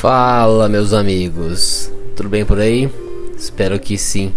Fala, meus amigos, tudo bem por aí? Espero que sim.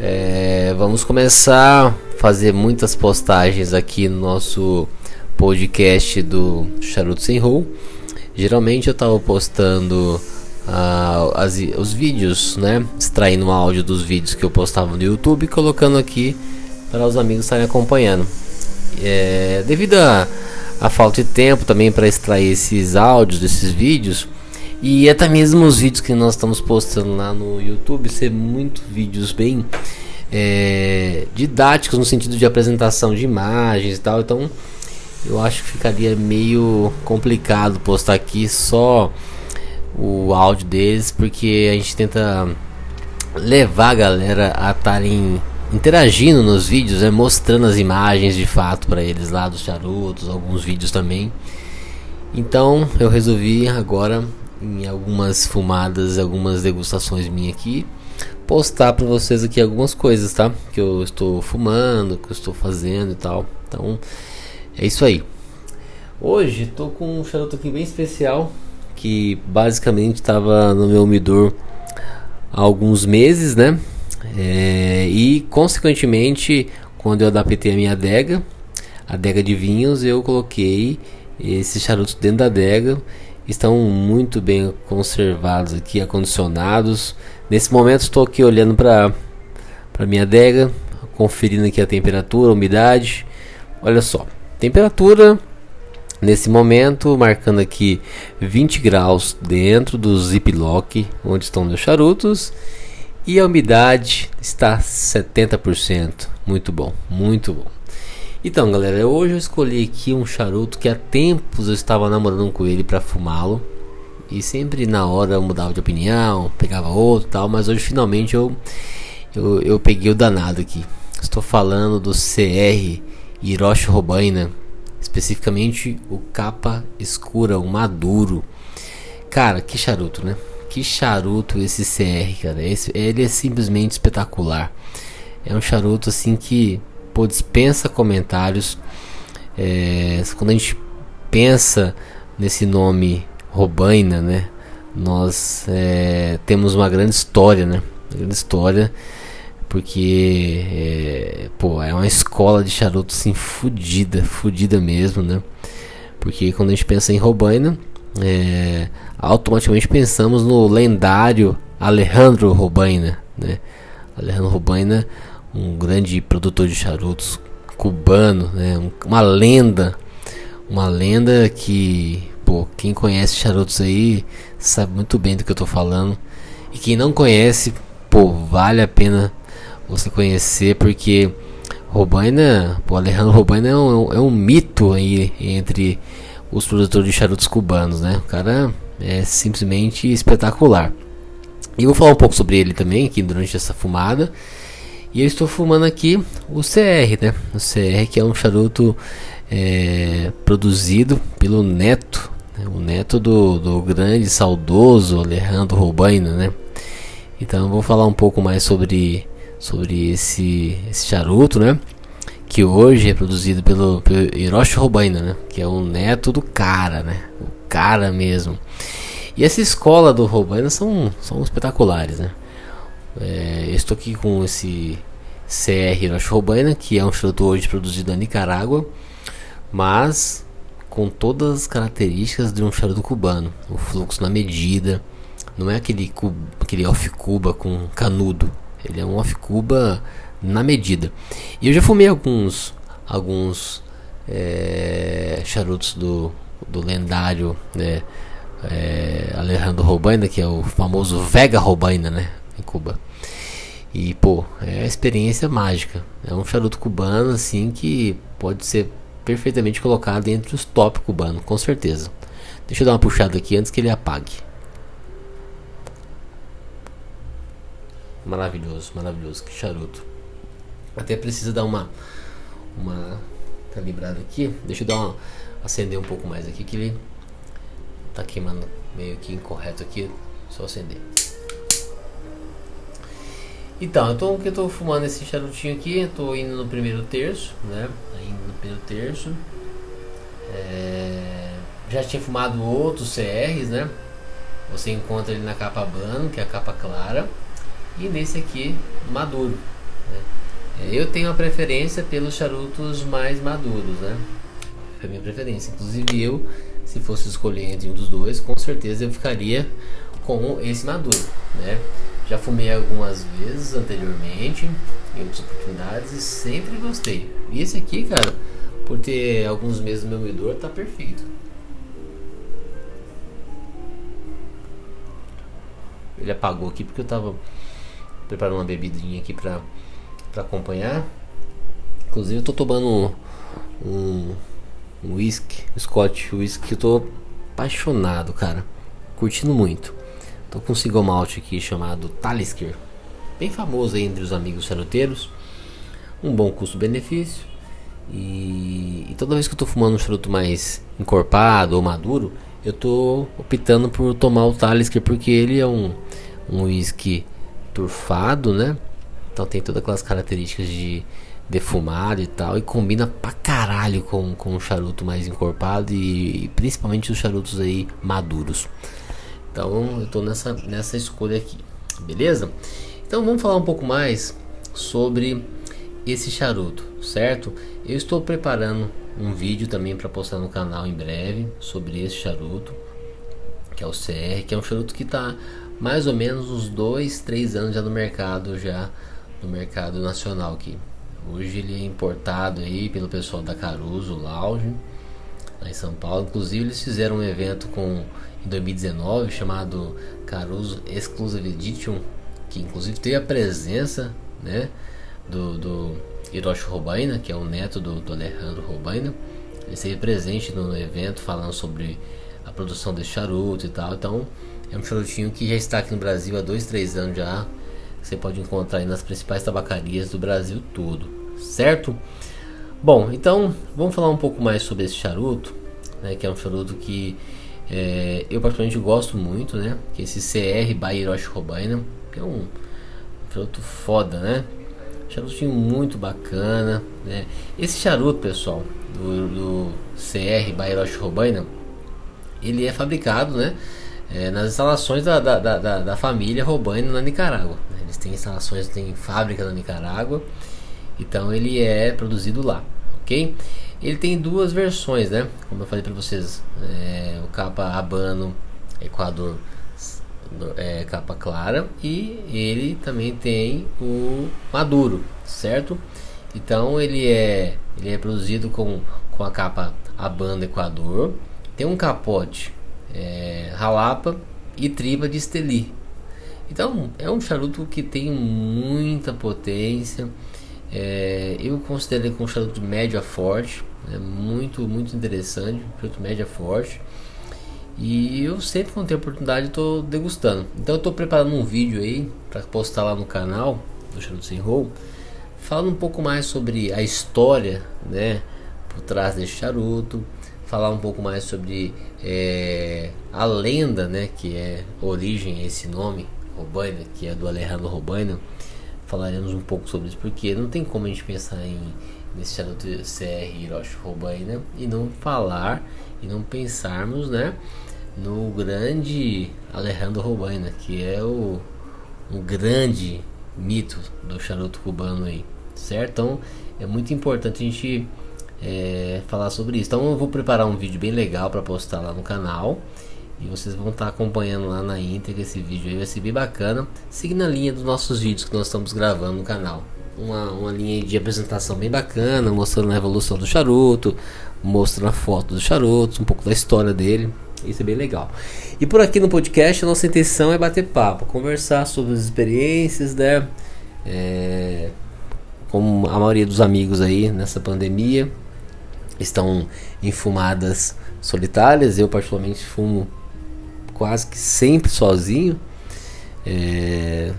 É, vamos começar a fazer muitas postagens aqui no nosso podcast do Charuto Sem Roll. Geralmente eu estava postando uh, as, os vídeos, né? Extraindo o áudio dos vídeos que eu postava no YouTube e colocando aqui para os amigos estarem acompanhando. É, devido a, a falta de tempo também para extrair esses áudios, desses vídeos, e até mesmo os vídeos que nós estamos postando lá no YouTube ser muito vídeos bem é, didáticos no sentido de apresentação de imagens e tal. Então eu acho que ficaria meio complicado postar aqui só o áudio deles, porque a gente tenta levar a galera a estarem interagindo nos vídeos, né, mostrando as imagens de fato para eles lá dos charutos, alguns vídeos também. Então eu resolvi agora em algumas fumadas, algumas degustações minhas aqui, postar para vocês aqui algumas coisas, tá? Que eu estou fumando, que eu estou fazendo e tal. Então, é isso aí. Hoje estou com um charuto aqui bem especial, que basicamente estava no meu umidor há alguns meses, né? É, e consequentemente, quando eu adaptei a minha adega, a adega de vinhos, eu coloquei esses charutos dentro da adega estão muito bem conservados aqui, acondicionados. Nesse momento estou aqui olhando para para minha adega, conferindo aqui a temperatura, a umidade. Olha só, temperatura nesse momento marcando aqui 20 graus dentro do ziplock onde estão meus charutos e a umidade está 70%. Muito bom, muito bom. Então, galera, hoje eu escolhi aqui um charuto que há tempos eu estava namorando com ele para fumá-lo. E sempre na hora eu mudava de opinião, pegava outro tal, mas hoje finalmente eu, eu, eu peguei o danado aqui. Estou falando do CR Hiroshi Robaina, especificamente o capa escura, o maduro. Cara, que charuto, né? Que charuto esse CR, cara. Esse, ele é simplesmente espetacular. É um charuto assim que pô, dispensa comentários. É, quando a gente pensa nesse nome Robaina, né? Nós é, temos uma grande história, né? Uma grande história, porque é, pô, é uma escola de charuto assim fudida, fudida mesmo, né? Porque quando a gente pensa em Robaina, é, automaticamente pensamos no lendário Alejandro Robaina, né? Alejandro Robaina um grande produtor de charutos cubano, né? uma lenda, uma lenda que, pô, quem conhece charutos aí sabe muito bem do que eu tô falando. E quem não conhece, pô, vale a pena você conhecer porque Robaina, pô, Alejandro Robaina é um, é um mito aí entre os produtores de charutos cubanos, né? O cara é simplesmente espetacular. E vou falar um pouco sobre ele também aqui durante essa fumada. E eu estou fumando aqui o CR, né? O CR que é um charuto é, produzido pelo neto, né? o neto do, do grande saudoso Alejandro Robaina, né? Então eu vou falar um pouco mais sobre, sobre esse, esse charuto, né? Que hoje é produzido pelo, pelo Hiroshi Robaina, né? Que é o neto do cara, né? O cara mesmo. E essa escola do Robaina são, são espetaculares, né? É, estou aqui com esse CR Hiroshi que é um charuto hoje produzido na Nicarágua, mas com todas as características de um charuto cubano. O fluxo na medida, não é aquele, aquele off-cuba com canudo, ele é um off-cuba na medida. E eu já fumei alguns, alguns é, charutos do, do lendário né, é, Alejandro Robaina, que é o famoso Vega Robaina, né, em Cuba. E, pô, é a experiência mágica. É um charuto cubano, assim, que pode ser perfeitamente colocado entre os top cubanos, com certeza. Deixa eu dar uma puxada aqui antes que ele apague. Maravilhoso, maravilhoso, que charuto. Até precisa dar uma uma calibrada aqui. Deixa eu dar uma acender um pouco mais aqui que ele tá queimando meio que incorreto aqui. Só acender. Então, eu tô, eu tô fumando esse charutinho aqui, eu tô indo no primeiro terço, né? Indo no primeiro terço. É... Já tinha fumado outros CRs, né? você encontra ele na capa branca, que é a capa clara, e nesse aqui maduro. Né? Eu tenho a preferência pelos charutos mais maduros, né? É a minha preferência. Inclusive eu, se fosse escolher entre um dos dois, com certeza eu ficaria com esse maduro, né? Já fumei algumas vezes anteriormente, em outras oportunidades, e sempre gostei. E esse aqui, cara, por ter alguns meses no meu medidor, tá perfeito. Ele apagou aqui porque eu tava preparando uma bebidinha aqui pra, pra acompanhar. Inclusive eu tô tomando um, um whisky, um Scotch whisky que eu tô apaixonado, cara. Curtindo muito. Tô com um single malt aqui chamado Talisker. Bem famoso entre os amigos charuteiros. Um bom custo-benefício. E, e, toda vez que eu tô fumando um charuto mais encorpado ou maduro, eu tô optando por tomar o Talisker porque ele é um, um whisky turfado, né? Então tem todas aquelas características de defumado e tal. E combina pra caralho com, com o charuto mais encorpado e, e principalmente os charutos aí maduros. Então eu tô nessa, nessa escolha aqui, beleza? Então vamos falar um pouco mais sobre esse charuto, certo? Eu estou preparando um vídeo também para postar no canal em breve sobre esse charuto, que é o CR, que é um charuto que está mais ou menos uns dois, três anos já no mercado, já no mercado nacional aqui. Hoje ele é importado aí pelo pessoal da Caruso Lounge, lá em São Paulo. Inclusive eles fizeram um evento com em 2019 chamado Caruso Exclusive Edition, que inclusive teve a presença, né, do, do Hiroshi Robaina, que é o neto do, do Alejandro Robaina. Ele esteve presente no evento falando sobre a produção desse charuto e tal. Então, é um charutinho que já está aqui no Brasil há dois, três anos já. Você pode encontrar nas principais tabacarias do Brasil todo, certo? Bom, então vamos falar um pouco mais sobre esse charuto, né, que é um charuto que é, eu particularmente gosto muito, né? Que é esse CR by Robaina, que é um charuto foda, né? Charutinho muito bacana, né? Esse charuto, pessoal, do, do CR by Robaina, ele é fabricado, né? É, nas instalações da, da, da, da família Robaina na Nicarágua. Né? Eles têm instalações, têm fábrica na Nicarágua, então ele é produzido lá, ok? Ele tem duas versões, né? Como eu falei para vocês, é, o capa Habano Equador é, capa clara e ele também tem o maduro, certo? Então ele é ele é produzido com, com a capa Habano Equador, tem um capote é, Ralapa e tripa de Esteli. Então é um charuto que tem muita potência é, eu considero ele com um charuto médio a forte, é muito, muito interessante, charuto médio a forte. E eu sempre quando tenho oportunidade estou degustando. Então estou preparando um vídeo aí para postar lá no canal do Charuto Sem Roll, falando um pouco mais sobre a história, né, por trás desse charuto, falar um pouco mais sobre é, a lenda, né, que é origem esse nome, Robaina, que é do Alejandro Robaina falaremos um pouco sobre isso, porque não tem como a gente pensar em nesse charuto CR Hiroshi Robaina e não falar e não pensarmos, né, no grande Alejandro Robaina, que é o um grande mito do charuto cubano aí, certo? Então é muito importante a gente é, falar sobre isso. Então eu vou preparar um vídeo bem legal para postar lá no canal e vocês vão estar acompanhando lá na íntegra esse vídeo aí, vai ser bem bacana. Seguindo a linha dos nossos vídeos que nós estamos gravando no canal. Uma, uma linha de apresentação bem bacana, mostrando a evolução do charuto, mostrando a foto do charuto, um pouco da história dele. Isso é bem legal. E por aqui no podcast, a nossa intenção é bater papo, conversar sobre as experiências, né? É, como a maioria dos amigos aí nessa pandemia estão em fumadas solitárias, eu particularmente fumo quase que sempre sozinho. É,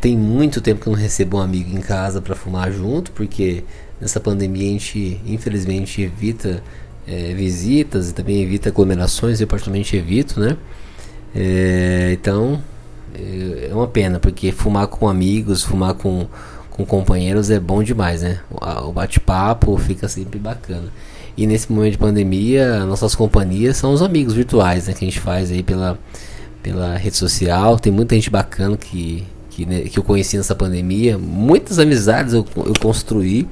tem muito tempo que eu não recebo um amigo em casa para fumar junto, porque nessa pandemia a gente infelizmente evita é, visitas e também evita aglomerações, eu particularmente evito, né? É, então é, é uma pena, porque fumar com amigos, fumar com, com companheiros é bom demais, né? O, o bate-papo fica sempre bacana. E nesse momento de pandemia, nossas companhias são os amigos virtuais né, que a gente faz aí pela, pela rede social. Tem muita gente bacana que, que, né, que eu conheci nessa pandemia. Muitas amizades eu, eu construí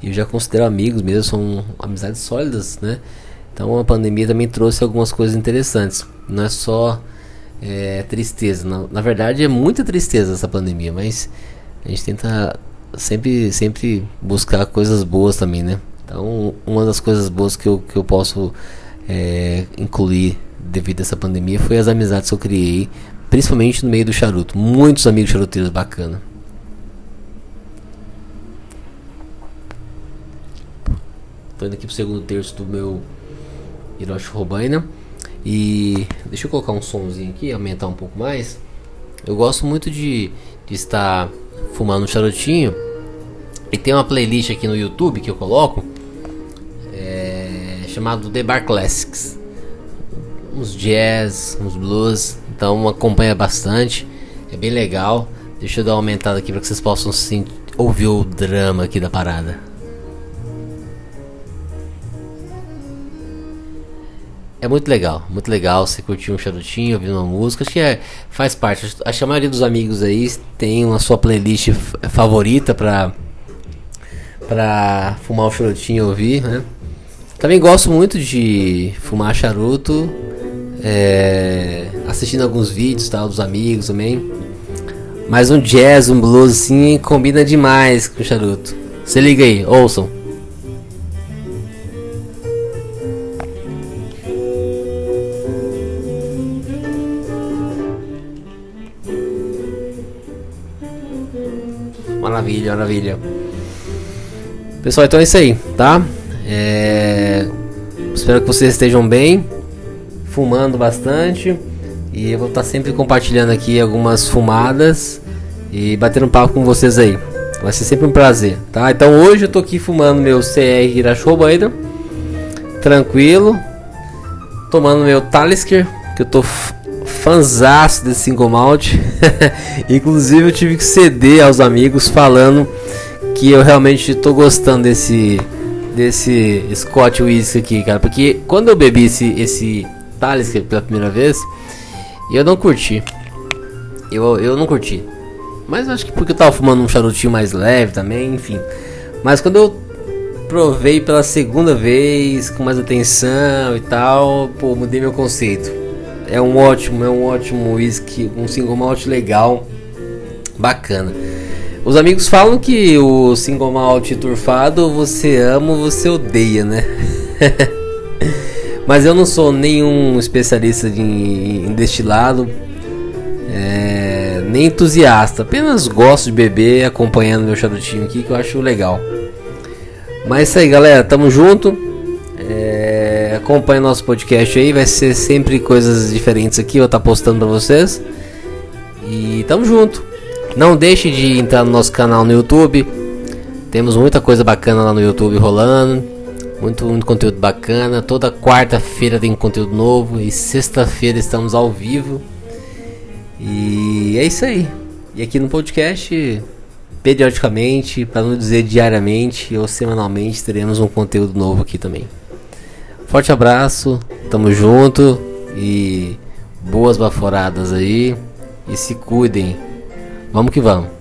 e eu já considero amigos mesmo, são amizades sólidas, né? Então a pandemia também trouxe algumas coisas interessantes. Não é só é, tristeza. Na, verdade é muita tristeza essa pandemia, mas a gente tenta sempre, sempre buscar coisas boas também, né? Então uma das coisas boas que eu, que eu posso é, incluir devido a essa pandemia foi as amizades que eu criei, principalmente no meio do charuto. Muitos amigos charuteiros bacana. Tô indo aqui pro segundo terço do meu Hiroshi Robaina. E deixa eu colocar um somzinho aqui, aumentar um pouco mais. Eu gosto muito de, de estar fumando um charutinho. E tem uma playlist aqui no YouTube que eu coloco. Chamado The Bar Classics. Uns jazz, uns blues. Então acompanha bastante. É bem legal. Deixa eu dar uma aumentada aqui para que vocês possam ouvir o drama aqui da parada. É muito legal, muito legal você curtir um charutinho, ouvir uma música, acho que é, faz parte. Acho que a maioria dos amigos aí tem uma sua playlist favorita pra, pra fumar um charutinho e ouvir, né? Também gosto muito de fumar charuto, é, assistindo alguns vídeos tal, dos amigos também. Mas um jazz, um blues assim combina demais com charuto. Se liga aí, ouçam. Maravilha, maravilha. Pessoal, então é isso aí, tá? É... Espero que vocês estejam bem, fumando bastante. E eu vou estar sempre compartilhando aqui algumas fumadas e batendo papo com vocês aí. Vai ser sempre um prazer, tá? Então hoje eu tô aqui fumando meu CR Hirashobaida, tranquilo, tomando meu Talisker, que eu tô fanzaço desse single malt. Inclusive eu tive que ceder aos amigos falando que eu realmente estou gostando desse desse Scott Whisky aqui, cara, porque quando eu bebi esse esse Talisker pela primeira vez, eu não curti. Eu, eu não curti. Mas acho que porque eu tava fumando um charutinho mais leve também, enfim. Mas quando eu provei pela segunda vez, com mais atenção e tal, pô, mudei meu conceito. É um ótimo, é um ótimo whisky, um single malt legal, bacana. Os amigos falam que o single malt turfado você ama ou você odeia, né? Mas eu não sou nenhum especialista em, em destilado, é, nem entusiasta. Apenas gosto de beber acompanhando meu charutinho aqui que eu acho legal. Mas é isso aí, galera. Tamo junto. É, acompanhe nosso podcast aí, vai ser sempre coisas diferentes aqui, eu tá postando para vocês. E tamo junto. Não deixe de entrar no nosso canal no YouTube. Temos muita coisa bacana lá no YouTube rolando. Muito, muito conteúdo bacana. Toda quarta-feira tem conteúdo novo. E sexta-feira estamos ao vivo. E é isso aí. E aqui no podcast, periodicamente, para não dizer diariamente ou semanalmente, teremos um conteúdo novo aqui também. Forte abraço, tamo junto e boas baforadas aí. E se cuidem. Vamos que vamos.